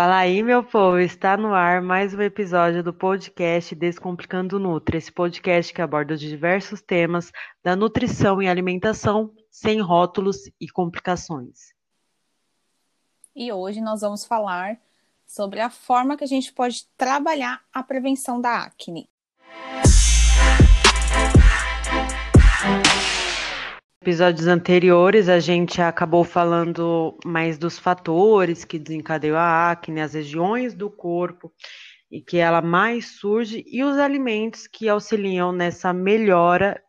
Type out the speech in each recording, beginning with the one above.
Fala aí, meu povo, está no ar mais um episódio do podcast Descomplicando Nutri, esse podcast que aborda diversos temas da nutrição e alimentação sem rótulos e complicações. E hoje nós vamos falar sobre a forma que a gente pode trabalhar a prevenção da acne. Episódios anteriores a gente acabou falando mais dos fatores que desencadeiam a acne, as regiões do corpo e que ela mais surge e os alimentos que auxiliam nessa melhora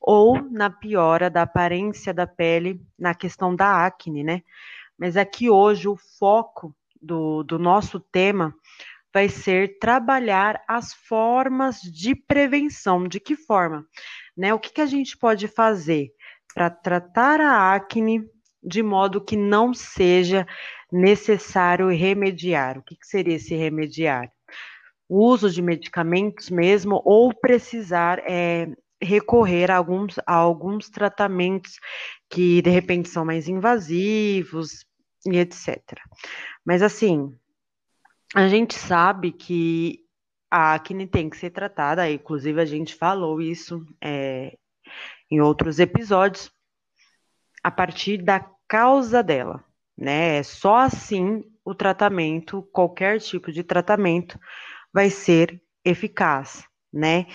ou na piora da aparência da pele na questão da acne, né? Mas aqui hoje o foco do, do nosso tema vai ser trabalhar as formas de prevenção. De que forma? Né? O que, que a gente pode fazer para tratar a acne de modo que não seja necessário remediar? O que, que seria esse remediar? O uso de medicamentos mesmo ou precisar é, recorrer a alguns, a alguns tratamentos que de repente são mais invasivos e etc. Mas assim, a gente sabe que a acne tem que ser tratada, inclusive a gente falou isso é, em outros episódios, a partir da causa dela, né? É só assim o tratamento, qualquer tipo de tratamento, vai ser eficaz, né?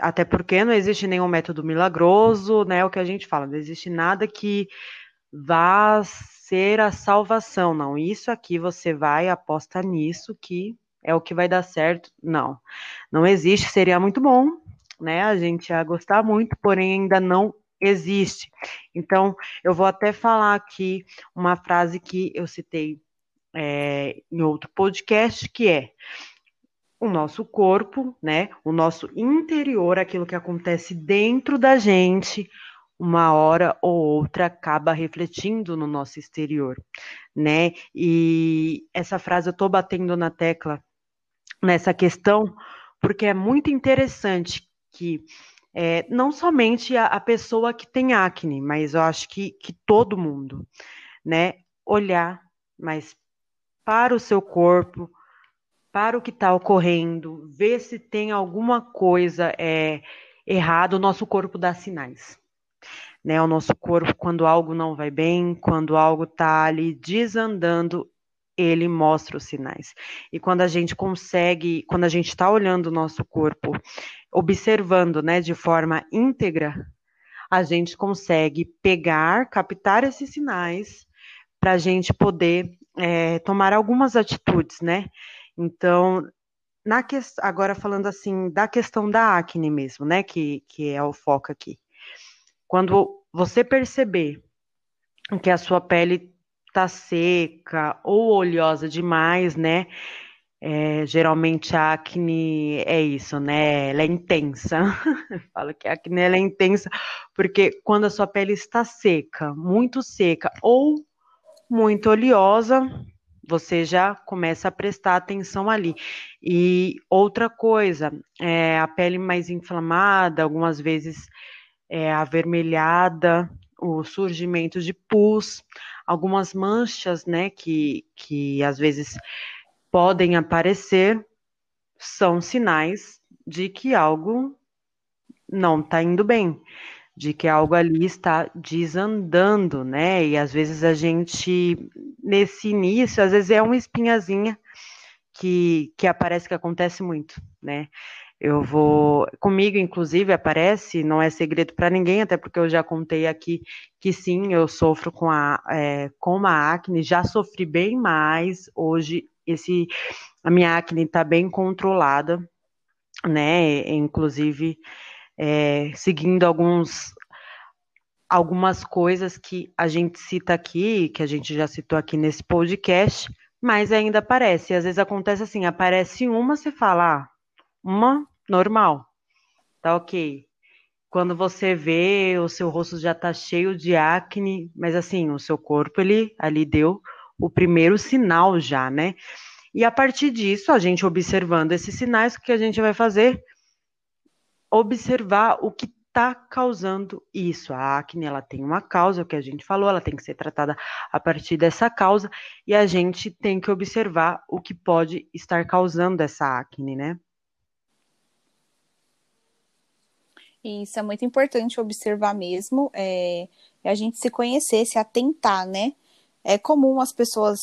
Até porque não existe nenhum método milagroso, né? O que a gente fala, não existe nada que vá ser a salvação, não. Isso aqui você vai aposta nisso que é o que vai dar certo. Não, não existe. Seria muito bom, né? A gente ia gostar muito, porém ainda não existe. Então, eu vou até falar aqui uma frase que eu citei é, em outro podcast, que é o nosso corpo, né? O nosso interior, aquilo que acontece dentro da gente, uma hora ou outra acaba refletindo no nosso exterior, né? E essa frase eu estou batendo na tecla nessa questão porque é muito interessante que é, não somente a, a, pessoa que tem acne, mas eu acho que, que todo mundo, né, olhar mais para o seu corpo, para o que está ocorrendo, ver se tem alguma coisa é, errada, o nosso corpo dá sinais. Né, o nosso corpo, quando algo não vai bem, quando algo está ali desandando, ele mostra os sinais. E quando a gente consegue, quando a gente está olhando o nosso corpo, observando, né, de forma íntegra, a gente consegue pegar, captar esses sinais para a gente poder é, tomar algumas atitudes, né? Então, na que, agora falando assim da questão da acne mesmo, né, que, que é o foco aqui. Quando você perceber que a sua pele tá seca ou oleosa demais, né? É, geralmente a acne é isso, né? Ela é intensa. Falo que a acne é intensa porque quando a sua pele está seca, muito seca ou muito oleosa, você já começa a prestar atenção ali. E outra coisa, é a pele mais inflamada, algumas vezes é avermelhada, o surgimento de pus, algumas manchas, né, que, que às vezes podem aparecer, são sinais de que algo não está indo bem, de que algo ali está desandando, né? E às vezes a gente, nesse início, às vezes é uma espinhazinha que, que aparece que acontece muito, né? Eu vou. Comigo, inclusive, aparece, não é segredo para ninguém, até porque eu já contei aqui que sim, eu sofro com a, é, com uma acne, já sofri bem mais. Hoje, esse, a minha acne está bem controlada, né? Inclusive, é, seguindo alguns. Algumas coisas que a gente cita aqui, que a gente já citou aqui nesse podcast, mas ainda aparece. Às vezes acontece assim: aparece uma, você fala, ah, uma normal, tá ok. Quando você vê, o seu rosto já tá cheio de acne, mas assim, o seu corpo, ele ali deu o primeiro sinal já, né? E a partir disso, a gente observando esses sinais, o que a gente vai fazer? Observar o que está causando isso. A acne ela tem uma causa, o que a gente falou, ela tem que ser tratada a partir dessa causa e a gente tem que observar o que pode estar causando essa acne, né? Isso é muito importante observar mesmo, é, a gente se conhecer, se atentar, né? É comum as pessoas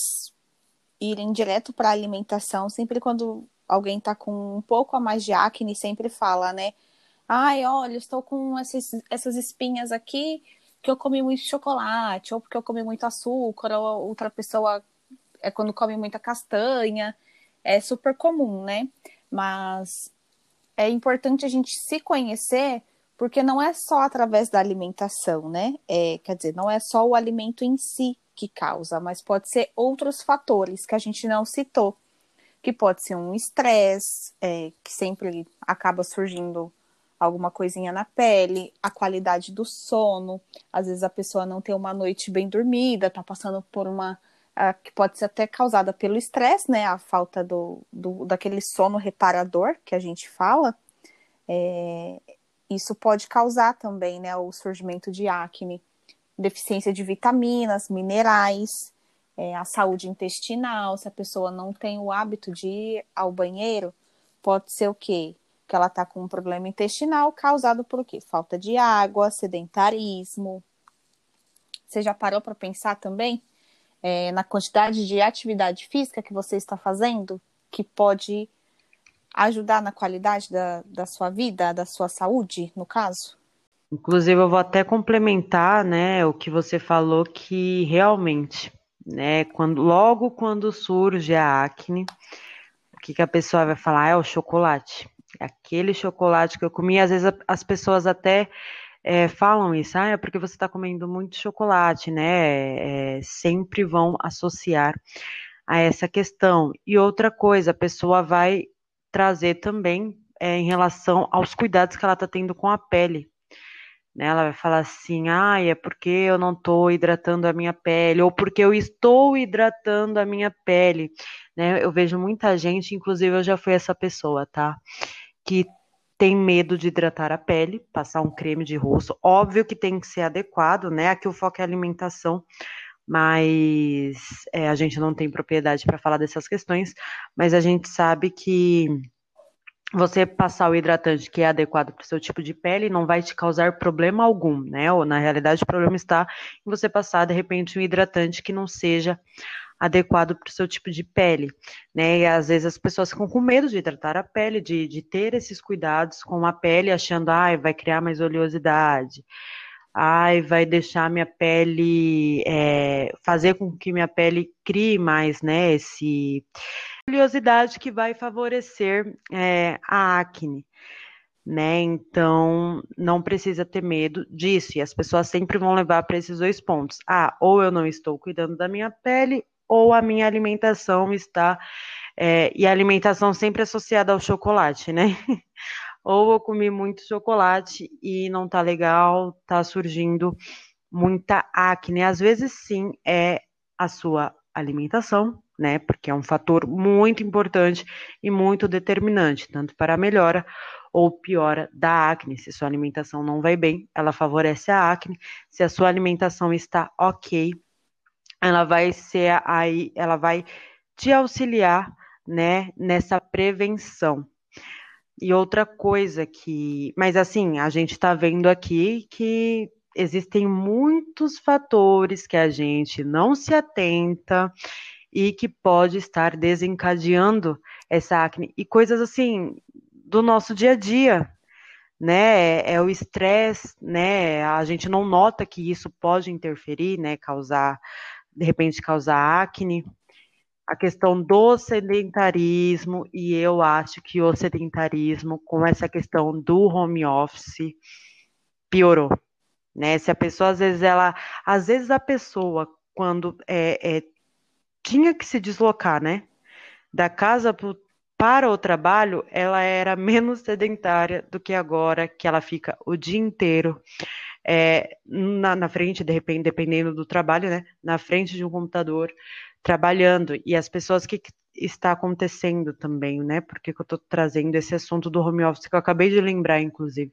irem direto para alimentação, sempre quando alguém está com um pouco a mais de acne, sempre fala, né? Ai, olha, estou com essas, essas espinhas aqui que eu comi muito chocolate, ou porque eu comi muito açúcar, ou outra pessoa é quando come muita castanha. É super comum, né? Mas é importante a gente se conhecer, porque não é só através da alimentação, né? É, quer dizer, não é só o alimento em si que causa, mas pode ser outros fatores que a gente não citou, que pode ser um estresse, é, que sempre acaba surgindo alguma coisinha na pele, a qualidade do sono, às vezes a pessoa não tem uma noite bem dormida, tá passando por uma uh, que pode ser até causada pelo estresse, né, a falta do, do daquele sono reparador que a gente fala, é, isso pode causar também, né, o surgimento de acne, deficiência de vitaminas, minerais, é, a saúde intestinal, se a pessoa não tem o hábito de ir ao banheiro, pode ser o quê? que ela está com um problema intestinal causado por quê? Falta de água, sedentarismo. Você já parou para pensar também é, na quantidade de atividade física que você está fazendo que pode ajudar na qualidade da, da sua vida, da sua saúde, no caso? Inclusive, eu vou até complementar, né, o que você falou que realmente, né, quando logo quando surge a acne, o que, que a pessoa vai falar? Ah, é o chocolate. Aquele chocolate que eu comi, às vezes as pessoas até é, falam isso, ah, é porque você está comendo muito chocolate, né? É, sempre vão associar a essa questão. E outra coisa, a pessoa vai trazer também é, em relação aos cuidados que ela está tendo com a pele. Né? Ela vai falar assim, ah, é porque eu não estou hidratando a minha pele, ou porque eu estou hidratando a minha pele. Né? Eu vejo muita gente, inclusive eu já fui essa pessoa, tá? que tem medo de hidratar a pele, passar um creme de rosto. Óbvio que tem que ser adequado, né? Aqui o foco é alimentação, mas é, a gente não tem propriedade para falar dessas questões, mas a gente sabe que você passar o hidratante que é adequado para o seu tipo de pele não vai te causar problema algum, né? Ou na realidade o problema está em você passar de repente um hidratante que não seja adequado para o seu tipo de pele, né? E às vezes as pessoas ficam com medo de tratar a pele, de, de ter esses cuidados com a pele, achando, ai, vai criar mais oleosidade, ai, vai deixar minha pele, é, fazer com que minha pele crie mais, né? Esse oleosidade que vai favorecer é, a acne. Né? Então, não precisa ter medo disso. E as pessoas sempre vão levar para esses dois pontos. Ah, ou eu não estou cuidando da minha pele, ou a minha alimentação está. É, e a alimentação sempre associada ao chocolate, né? ou eu comi muito chocolate e não tá legal, tá surgindo muita acne. Às vezes, sim, é a sua alimentação, né? Porque é um fator muito importante e muito determinante, tanto para a melhora ou piora da acne. Se sua alimentação não vai bem, ela favorece a acne. Se a sua alimentação está ok, ela vai ser aí, ela vai te auxiliar, né, nessa prevenção. E outra coisa que, mas assim, a gente está vendo aqui que existem muitos fatores que a gente não se atenta e que pode estar desencadeando essa acne e coisas assim do nosso dia a dia, né? É o estresse, né? A gente não nota que isso pode interferir, né? Causar de repente causar acne, a questão do sedentarismo, e eu acho que o sedentarismo, com essa questão do home office, piorou. Né? Se a pessoa, às vezes, ela. Às vezes a pessoa, quando é, é tinha que se deslocar, né? Da casa pro, para o trabalho, ela era menos sedentária do que agora, que ela fica o dia inteiro é, na, na, frente, de repente, dependendo do trabalho, né, na frente de um computador, trabalhando. E as pessoas, que está acontecendo também, né? Porque eu estou trazendo esse assunto do home office, que eu acabei de lembrar, inclusive.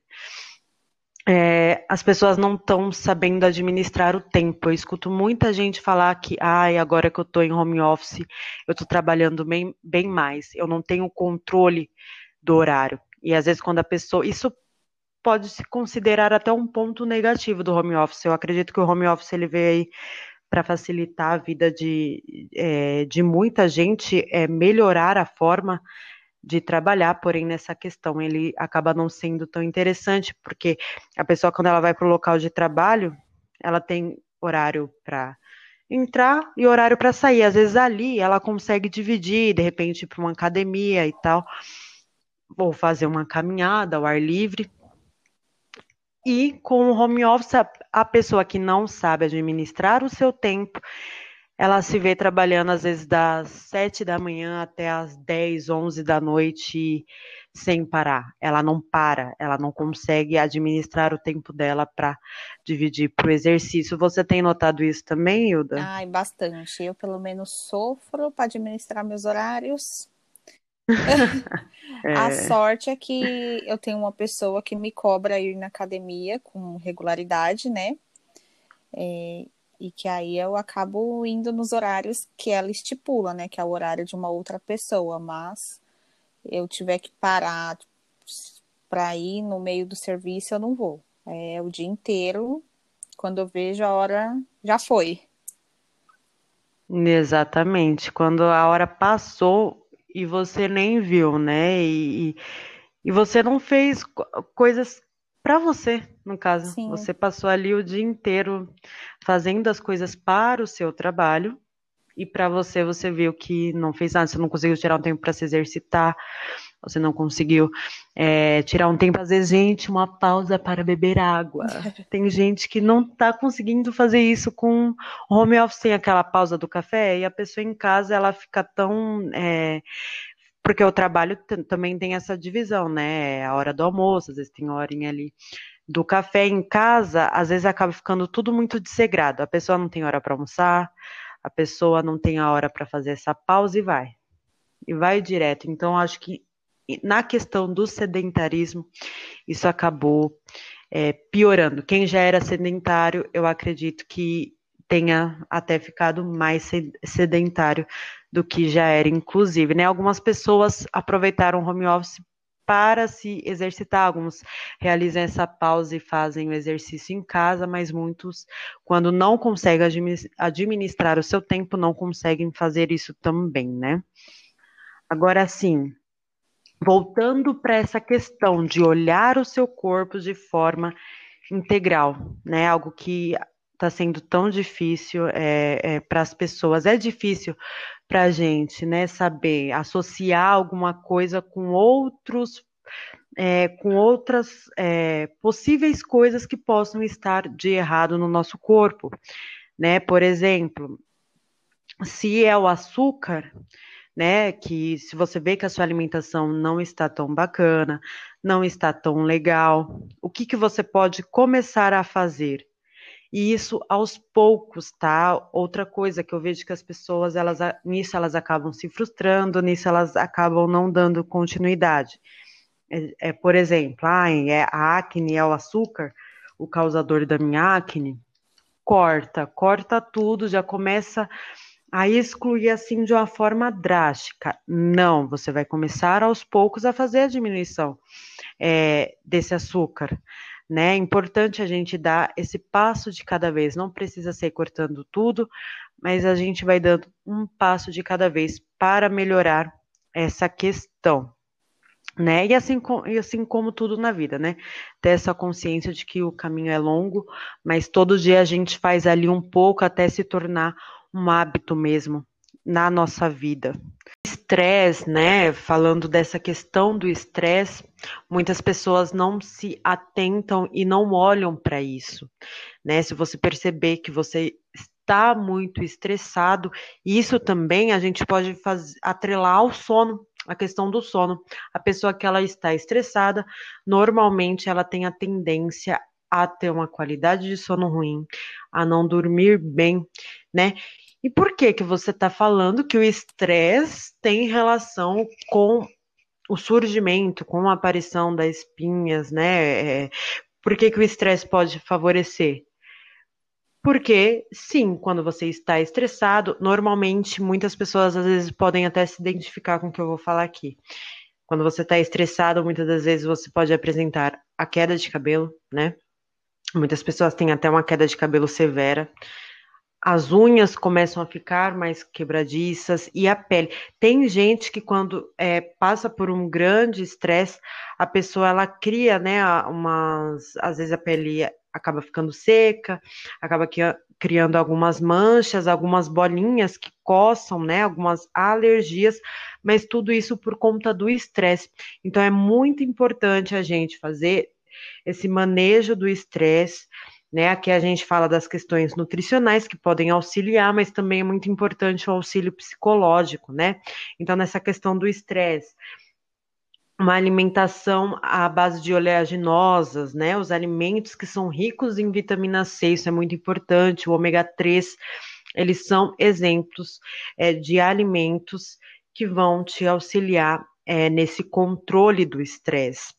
é, as pessoas não estão sabendo administrar o tempo. Eu escuto muita gente falar que, ai, agora que eu estou em home office, eu estou trabalhando bem, bem mais, eu não tenho controle do horário. E às vezes quando a pessoa. Isso pode se considerar até um ponto negativo do home office. Eu acredito que o home office ele veio aí para facilitar a vida de, é, de muita gente, é, melhorar a forma de trabalhar, porém nessa questão ele acaba não sendo tão interessante, porque a pessoa quando ela vai para o local de trabalho, ela tem horário para entrar e horário para sair. Às vezes ali ela consegue dividir, de repente para uma academia e tal, ou fazer uma caminhada ao ar livre. E com o home office, a pessoa que não sabe administrar o seu tempo, ela se vê trabalhando às vezes das sete da manhã até as dez, onze da noite sem parar. Ela não para, ela não consegue administrar o tempo dela para dividir para o exercício. Você tem notado isso também, Hilda? Ai, bastante. Eu pelo menos sofro para administrar meus horários. é. A sorte é que eu tenho uma pessoa que me cobra ir na academia com regularidade, né? É, e que aí eu acabo indo nos horários que ela estipula, né? Que é o horário de uma outra pessoa, mas eu tiver que parar para ir no meio do serviço, eu não vou. É o dia inteiro, quando eu vejo a hora, já foi. Exatamente. Quando a hora passou e você nem viu, né? E, e você não fez coisas para você, no caso. Sim. Você passou ali o dia inteiro fazendo as coisas para o seu trabalho e para você você viu que não fez nada, você não conseguiu tirar um tempo para se exercitar, você não conseguiu é, tirar um tempo, às vezes, gente, uma pausa para beber água. Tem gente que não está conseguindo fazer isso com home office, tem aquela pausa do café, e a pessoa em casa ela fica tão é, porque o trabalho também tem essa divisão, né? A hora do almoço, às vezes tem horinha ali do café em casa, às vezes acaba ficando tudo muito dessegrado. A pessoa não tem hora para almoçar, a pessoa não tem a hora para fazer essa pausa e vai. E vai direto. Então, acho que na questão do sedentarismo, isso acabou é, piorando. Quem já era sedentário, eu acredito que tenha até ficado mais sedentário do que já era, inclusive, né? Algumas pessoas aproveitaram o home office para se exercitar, alguns realizam essa pausa e fazem o exercício em casa, mas muitos, quando não conseguem administrar o seu tempo, não conseguem fazer isso também, né? Agora sim, voltando para essa questão de olhar o seu corpo de forma integral, né? Algo que está sendo tão difícil é, é, para as pessoas. É difícil para a gente, né, saber associar alguma coisa com outros, é, com outras é, possíveis coisas que possam estar de errado no nosso corpo, né? Por exemplo, se é o açúcar, né? Que se você vê que a sua alimentação não está tão bacana, não está tão legal, o que que você pode começar a fazer? E isso aos poucos, tá? Outra coisa que eu vejo que as pessoas, elas nisso elas acabam se frustrando, nisso elas acabam não dando continuidade. É, é por exemplo, ah, é a acne, é o açúcar, o causador da minha acne. Corta, corta tudo, já começa a excluir assim de uma forma drástica. Não, você vai começar aos poucos a fazer a diminuição é, desse açúcar né? É importante a gente dar esse passo de cada vez, não precisa ser cortando tudo, mas a gente vai dando um passo de cada vez para melhorar essa questão. Né? E assim, e assim como tudo na vida, né? Ter essa consciência de que o caminho é longo, mas todo dia a gente faz ali um pouco até se tornar um hábito mesmo na nossa vida estresse, né? Falando dessa questão do estresse, muitas pessoas não se atentam e não olham para isso, né? Se você perceber que você está muito estressado, isso também a gente pode fazer, atrelar ao sono, a questão do sono. A pessoa que ela está estressada, normalmente ela tem a tendência a ter uma qualidade de sono ruim, a não dormir bem, né? E por que que você está falando que o estresse tem relação com o surgimento, com a aparição das espinhas, né? É, Por que, que o estresse pode favorecer? Porque, sim, quando você está estressado, normalmente muitas pessoas às vezes podem até se identificar com o que eu vou falar aqui. Quando você está estressado, muitas das vezes você pode apresentar a queda de cabelo, né? Muitas pessoas têm até uma queda de cabelo severa. As unhas começam a ficar mais quebradiças e a pele. Tem gente que quando é, passa por um grande estresse, a pessoa ela cria, né, umas, às vezes a pele acaba ficando seca, acaba criando algumas manchas, algumas bolinhas que coçam, né? Algumas alergias, mas tudo isso por conta do estresse. Então é muito importante a gente fazer esse manejo do estresse. Né, aqui a gente fala das questões nutricionais que podem auxiliar, mas também é muito importante o auxílio psicológico, né? Então, nessa questão do estresse, uma alimentação à base de oleaginosas, né? Os alimentos que são ricos em vitamina C, isso é muito importante. O ômega 3, eles são exemplos é, de alimentos que vão te auxiliar é, nesse controle do estresse.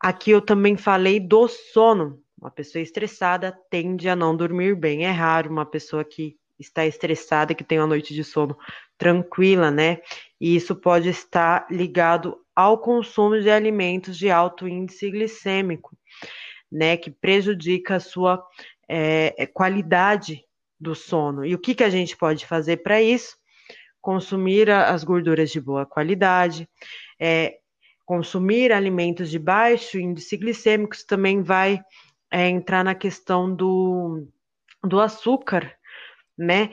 Aqui eu também falei do sono. Uma pessoa estressada tende a não dormir bem. É raro uma pessoa que está estressada, que tem uma noite de sono tranquila, né? E isso pode estar ligado ao consumo de alimentos de alto índice glicêmico, né? Que prejudica a sua é, é qualidade do sono. E o que, que a gente pode fazer para isso? Consumir as gorduras de boa qualidade, é, consumir alimentos de baixo índice glicêmico também vai é, entrar na questão do, do açúcar, né?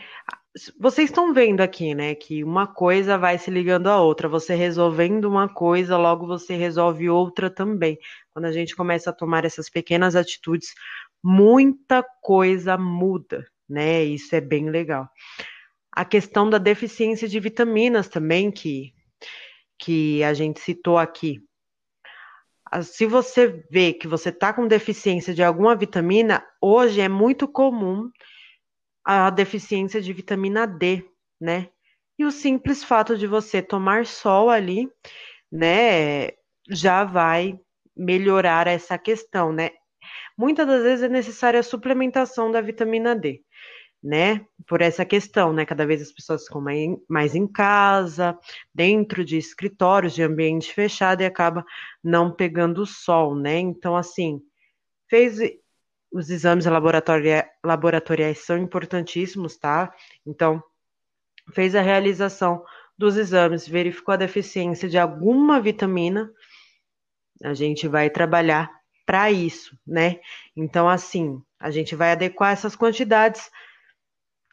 Vocês estão vendo aqui, né, que uma coisa vai se ligando à outra. Você resolvendo uma coisa, logo você resolve outra também. Quando a gente começa a tomar essas pequenas atitudes, muita coisa muda, né? Isso é bem legal. A questão da deficiência de vitaminas também, que, que a gente citou aqui. Se você vê que você está com deficiência de alguma vitamina, hoje é muito comum a deficiência de vitamina D, né? E o simples fato de você tomar sol ali, né, já vai melhorar essa questão, né? Muitas das vezes é necessária a suplementação da vitamina D, né? Por essa questão, né? Cada vez as pessoas ficam mais em casa, dentro de escritórios, de ambiente fechado e acaba não pegando sol, né? Então, assim, fez os exames laboratoriais, laboratoriais são importantíssimos, tá? Então, fez a realização dos exames, verificou a deficiência de alguma vitamina, a gente vai trabalhar para isso, né? Então, assim, a gente vai adequar essas quantidades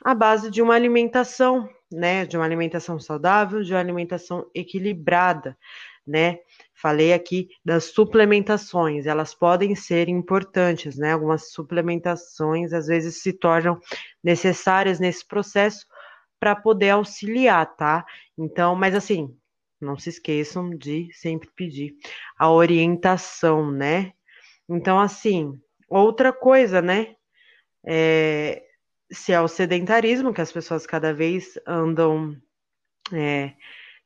à base de uma alimentação, né? De uma alimentação saudável, de uma alimentação equilibrada, né? Falei aqui das suplementações, elas podem ser importantes, né? Algumas suplementações às vezes se tornam necessárias nesse processo para poder auxiliar, tá? Então, mas assim, não se esqueçam de sempre pedir a orientação, né? Então, assim, outra coisa, né? É, se é o sedentarismo, que as pessoas cada vez andam é,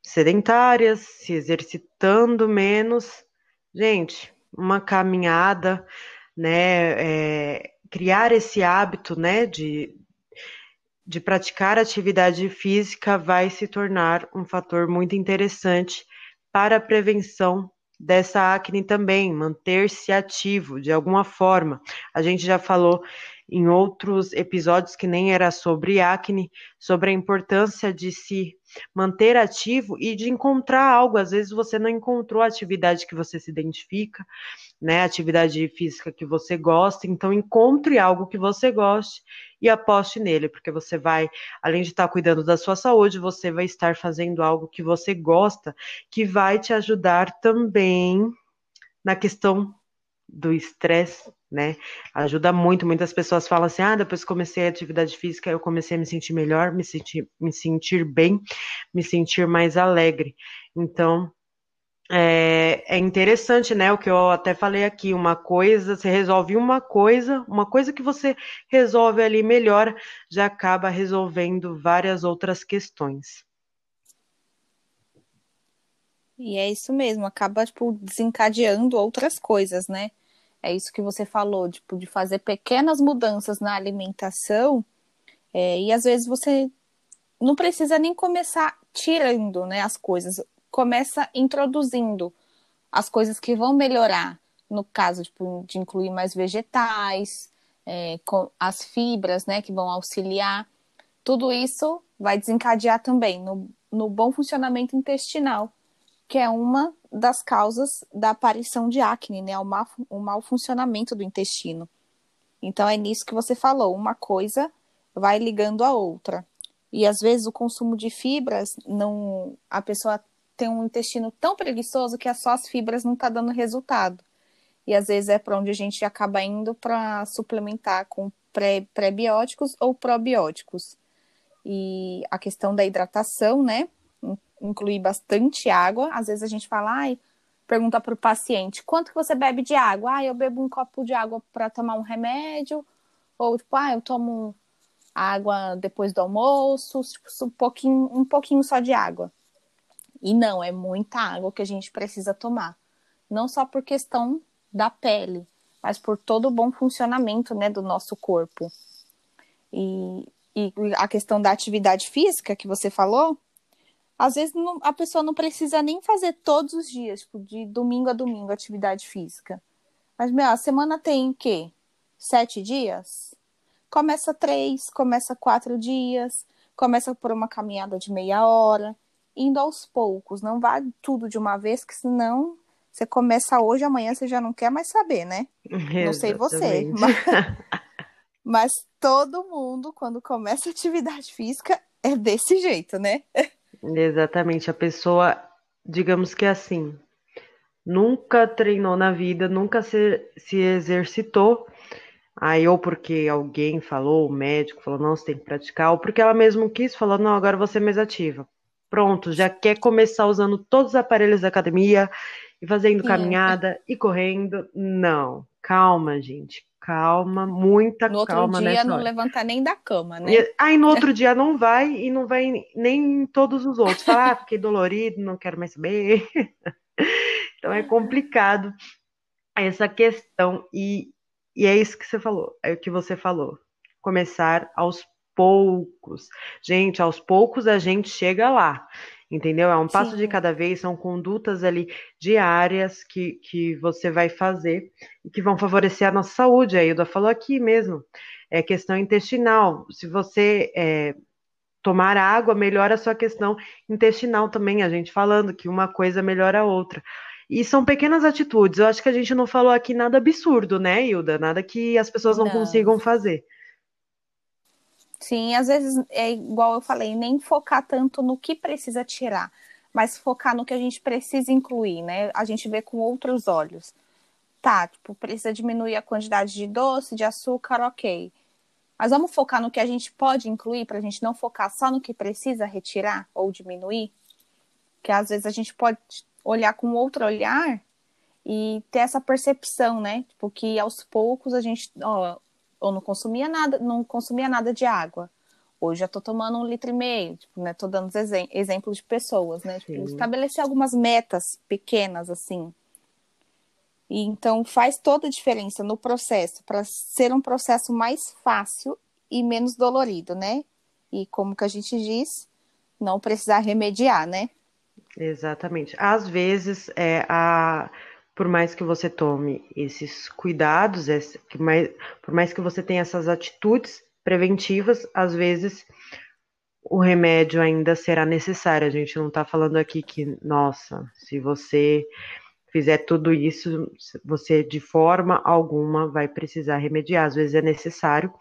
sedentárias, se exercitando menos. Gente, uma caminhada, né? É, criar esse hábito, né? De, de praticar atividade física vai se tornar um fator muito interessante para a prevenção dessa acne também, manter-se ativo de alguma forma. A gente já falou em outros episódios que nem era sobre acne, sobre a importância de se manter ativo e de encontrar algo. Às vezes você não encontrou a atividade que você se identifica, né? Atividade física que você gosta, então encontre algo que você goste e aposte nele, porque você vai, além de estar cuidando da sua saúde, você vai estar fazendo algo que você gosta, que vai te ajudar também na questão do estresse, né? Ajuda muito. Muitas pessoas falam assim: ah, depois que comecei a atividade física, eu comecei a me sentir melhor, me sentir, me sentir bem, me sentir mais alegre. Então, é, é, interessante, né? O que eu até falei aqui, uma coisa, você resolve uma coisa, uma coisa que você resolve ali melhor, já acaba resolvendo várias outras questões. E é isso mesmo, acaba tipo, desencadeando outras coisas, né? é isso que você falou, tipo, de fazer pequenas mudanças na alimentação, é, e às vezes você não precisa nem começar tirando né, as coisas, começa introduzindo as coisas que vão melhorar, no caso tipo, de incluir mais vegetais, é, com as fibras né, que vão auxiliar, tudo isso vai desencadear também no, no bom funcionamento intestinal, que é uma das causas da aparição de acne, né? O mau, o mau funcionamento do intestino. Então é nisso que você falou, uma coisa vai ligando a outra. E às vezes o consumo de fibras não. A pessoa tem um intestino tão preguiçoso que é só as fibras não está dando resultado. E às vezes é para onde a gente acaba indo para suplementar com pré, pré-bióticos ou probióticos. E a questão da hidratação, né? incluir bastante água. Às vezes a gente fala, ai, pergunta para o paciente, quanto que você bebe de água? Ah, eu bebo um copo de água para tomar um remédio, ou tipo, ah, eu tomo água depois do almoço, tipo, um pouquinho, um pouquinho só de água. E não, é muita água que a gente precisa tomar. Não só por questão da pele, mas por todo o bom funcionamento né, do nosso corpo. E, e a questão da atividade física que você falou, às vezes não, a pessoa não precisa nem fazer todos os dias, tipo, de domingo a domingo, atividade física. Mas, meu, a semana tem o quê? Sete dias? Começa três, começa quatro dias, começa por uma caminhada de meia hora, indo aos poucos. Não vá tudo de uma vez, que senão você começa hoje, amanhã você já não quer mais saber, né? Exatamente. Não sei você. Mas, mas todo mundo, quando começa atividade física, é desse jeito, né? Exatamente. A pessoa, digamos que é assim, nunca treinou na vida, nunca se, se exercitou. Aí, ou porque alguém falou, o médico falou, não, você tem que praticar, ou porque ela mesma quis, falou, não, agora você é mais ativa. Pronto, já quer começar usando todos os aparelhos da academia e fazendo Sim. caminhada e correndo. Não, calma, gente calma, muita no calma. No outro dia não levanta nem da cama, né? E, aí no outro dia não vai e não vai nem em todos os outros. Fala, ah, fiquei dolorido, não quero mais saber. então é complicado essa questão. E, e é isso que você falou, é o que você falou. Começar aos poucos. Gente, aos poucos a gente chega lá entendeu? É um passo Sim. de cada vez, são condutas ali diárias que, que você vai fazer e que vão favorecer a nossa saúde. A Hilda falou aqui mesmo, é questão intestinal. Se você é, tomar água, melhora a sua questão intestinal também, a gente falando que uma coisa melhora a outra. E são pequenas atitudes. Eu acho que a gente não falou aqui nada absurdo, né, Hilda? Nada que as pessoas não, não. consigam fazer. Sim, às vezes é igual eu falei, nem focar tanto no que precisa tirar, mas focar no que a gente precisa incluir, né? A gente vê com outros olhos. Tá, tipo, precisa diminuir a quantidade de doce, de açúcar, ok. Mas vamos focar no que a gente pode incluir para a gente não focar só no que precisa retirar ou diminuir? Que às vezes a gente pode olhar com outro olhar e ter essa percepção, né? Tipo, que aos poucos a gente, ó, ou não consumia nada, não consumia nada de água. Hoje já tô tomando um litro e meio, tipo, né? Tô dando exem exemplos de pessoas, né? Tipo, estabelecer algumas metas pequenas, assim. E então faz toda a diferença no processo, para ser um processo mais fácil e menos dolorido, né? E como que a gente diz, não precisar remediar, né? Exatamente. Às vezes, é, a por mais que você tome esses cuidados, esse, mais, por mais que você tenha essas atitudes preventivas, às vezes o remédio ainda será necessário. A gente não está falando aqui que, nossa, se você fizer tudo isso, você de forma alguma vai precisar remediar. Às vezes é necessário,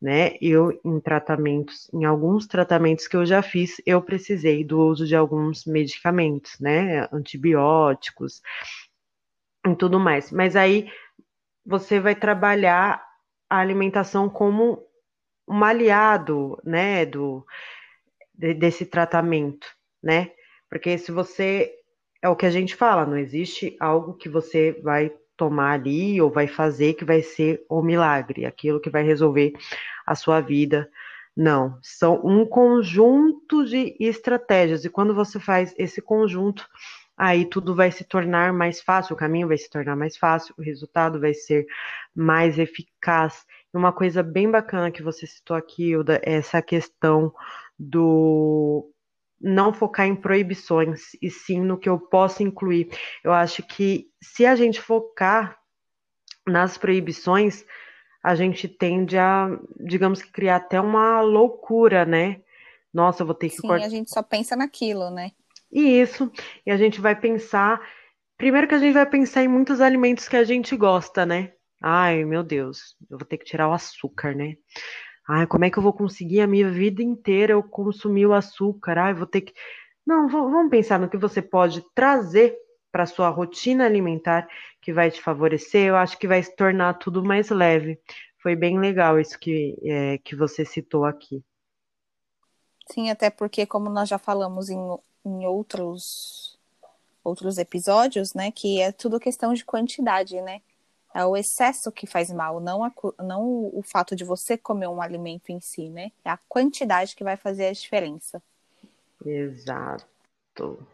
né? Eu, em tratamentos, em alguns tratamentos que eu já fiz, eu precisei do uso de alguns medicamentos, né? Antibióticos, e tudo mais. Mas aí você vai trabalhar a alimentação como um aliado, né, do desse tratamento, né? Porque se você é o que a gente fala, não existe algo que você vai tomar ali ou vai fazer que vai ser o milagre, aquilo que vai resolver a sua vida. Não, são um conjunto de estratégias e quando você faz esse conjunto, aí tudo vai se tornar mais fácil, o caminho vai se tornar mais fácil, o resultado vai ser mais eficaz. Uma coisa bem bacana que você citou aqui, Hilda, é essa questão do não focar em proibições, e sim no que eu posso incluir. Eu acho que se a gente focar nas proibições, a gente tende a, digamos que, criar até uma loucura, né? Nossa, eu vou ter que Sim, cortar. a gente só pensa naquilo, né? E isso, e a gente vai pensar. Primeiro que a gente vai pensar em muitos alimentos que a gente gosta, né? Ai, meu Deus, eu vou ter que tirar o açúcar, né? Ai, como é que eu vou conseguir a minha vida inteira eu consumir o açúcar? Ai, vou ter que. Não, vamos pensar no que você pode trazer para sua rotina alimentar que vai te favorecer. Eu acho que vai se tornar tudo mais leve. Foi bem legal isso que, é, que você citou aqui. Sim, até porque, como nós já falamos em, em outros, outros episódios, né, que é tudo questão de quantidade, né? É o excesso que faz mal, não, a, não o fato de você comer um alimento em si, né? É a quantidade que vai fazer a diferença. Exato.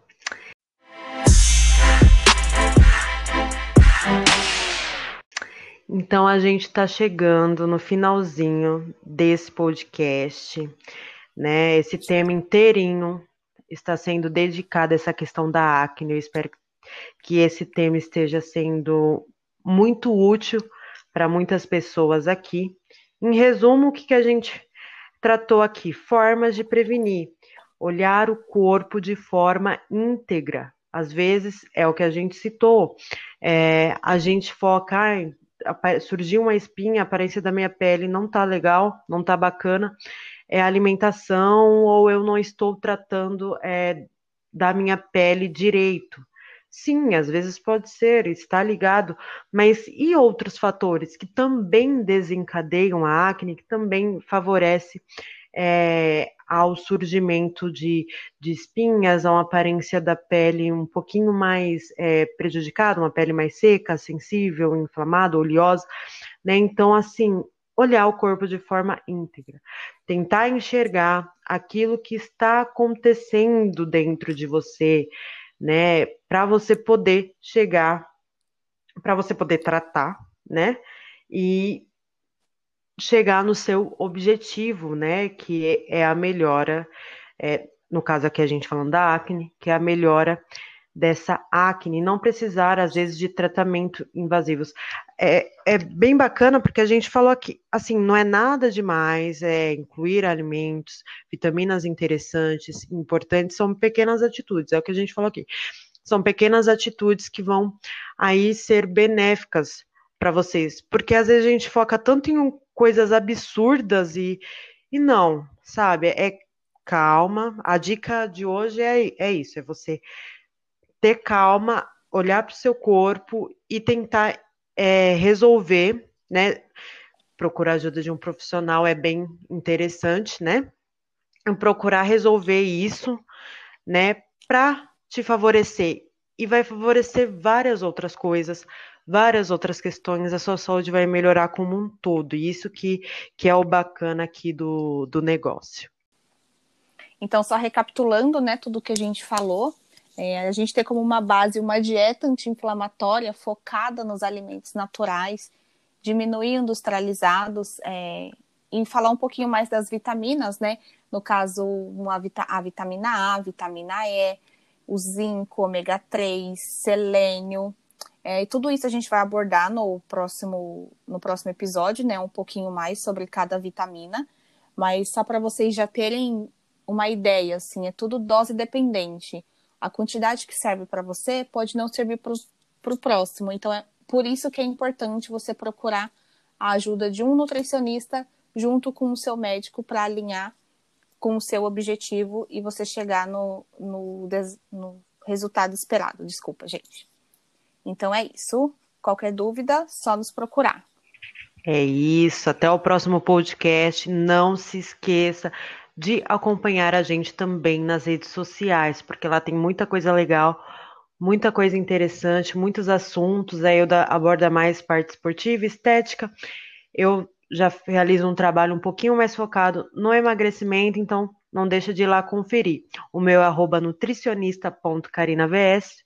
Então a gente está chegando no finalzinho desse podcast, né? Esse tema inteirinho está sendo dedicado a essa questão da acne. Eu espero que esse tema esteja sendo muito útil para muitas pessoas aqui. Em resumo, o que, que a gente tratou aqui? Formas de prevenir. Olhar o corpo de forma íntegra. Às vezes, é o que a gente citou, é, a gente foca, ah, surgiu uma espinha, a aparência da minha pele não tá legal, não tá bacana, é alimentação ou eu não estou tratando é, da minha pele direito. Sim, às vezes pode ser, está ligado, mas e outros fatores que também desencadeiam a acne, que também favorece é, ao surgimento de, de espinhas, a uma aparência da pele um pouquinho mais é, prejudicada, uma pele mais seca, sensível, inflamada, oleosa, né? Então, assim, olhar o corpo de forma íntegra, tentar enxergar aquilo que está acontecendo dentro de você, né, para você poder chegar, para você poder tratar, né, e chegar no seu objetivo, né, que é a melhora, é, no caso aqui a gente falando da acne, que é a melhora dessa acne, não precisar, às vezes, de tratamento invasivos. É, é bem bacana porque a gente falou aqui, assim, não é nada demais, é incluir alimentos, vitaminas interessantes, importantes, são pequenas atitudes, é o que a gente falou aqui. São pequenas atitudes que vão aí ser benéficas para vocês, porque às vezes a gente foca tanto em coisas absurdas e, e não, sabe? É calma. A dica de hoje é, é isso: é você ter calma, olhar para o seu corpo e tentar é, resolver, né? Procurar ajuda de um profissional é bem interessante, né? Procurar resolver isso, né? Para te favorecer. E vai favorecer várias outras coisas, várias outras questões, a sua saúde vai melhorar como um todo. E isso que, que é o bacana aqui do, do negócio. Então, só recapitulando, né, tudo que a gente falou, é, a gente tem como uma base uma dieta anti-inflamatória focada nos alimentos naturais, diminuir industrializados, é, e falar um pouquinho mais das vitaminas, né? No caso, uma, a vitamina A, a vitamina E, o zinco, ômega 3, selênio. É, e tudo isso a gente vai abordar no próximo, no próximo episódio, né? Um pouquinho mais sobre cada vitamina. Mas só para vocês já terem uma ideia, assim, é tudo dose dependente a quantidade que serve para você pode não servir para o próximo. Então, é por isso que é importante você procurar a ajuda de um nutricionista junto com o seu médico para alinhar com o seu objetivo e você chegar no, no, no resultado esperado. Desculpa, gente. Então é isso. Qualquer dúvida, só nos procurar. É isso. Até o próximo podcast. Não se esqueça de acompanhar a gente também nas redes sociais, porque lá tem muita coisa legal, muita coisa interessante, muitos assuntos. Aí eu aborda mais parte esportiva, estética. Eu já realizo um trabalho um pouquinho mais focado no emagrecimento, então não deixa de ir lá conferir. O meu é nutricionista.carinavs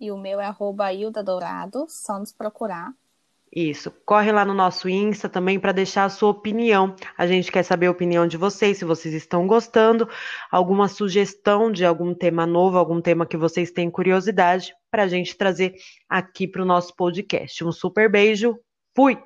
E o meu é arroba Hilda Dourado, só nos procurar. Isso. Corre lá no nosso Insta também para deixar a sua opinião. A gente quer saber a opinião de vocês, se vocês estão gostando, alguma sugestão de algum tema novo, algum tema que vocês têm curiosidade para a gente trazer aqui para o nosso podcast. Um super beijo. Fui!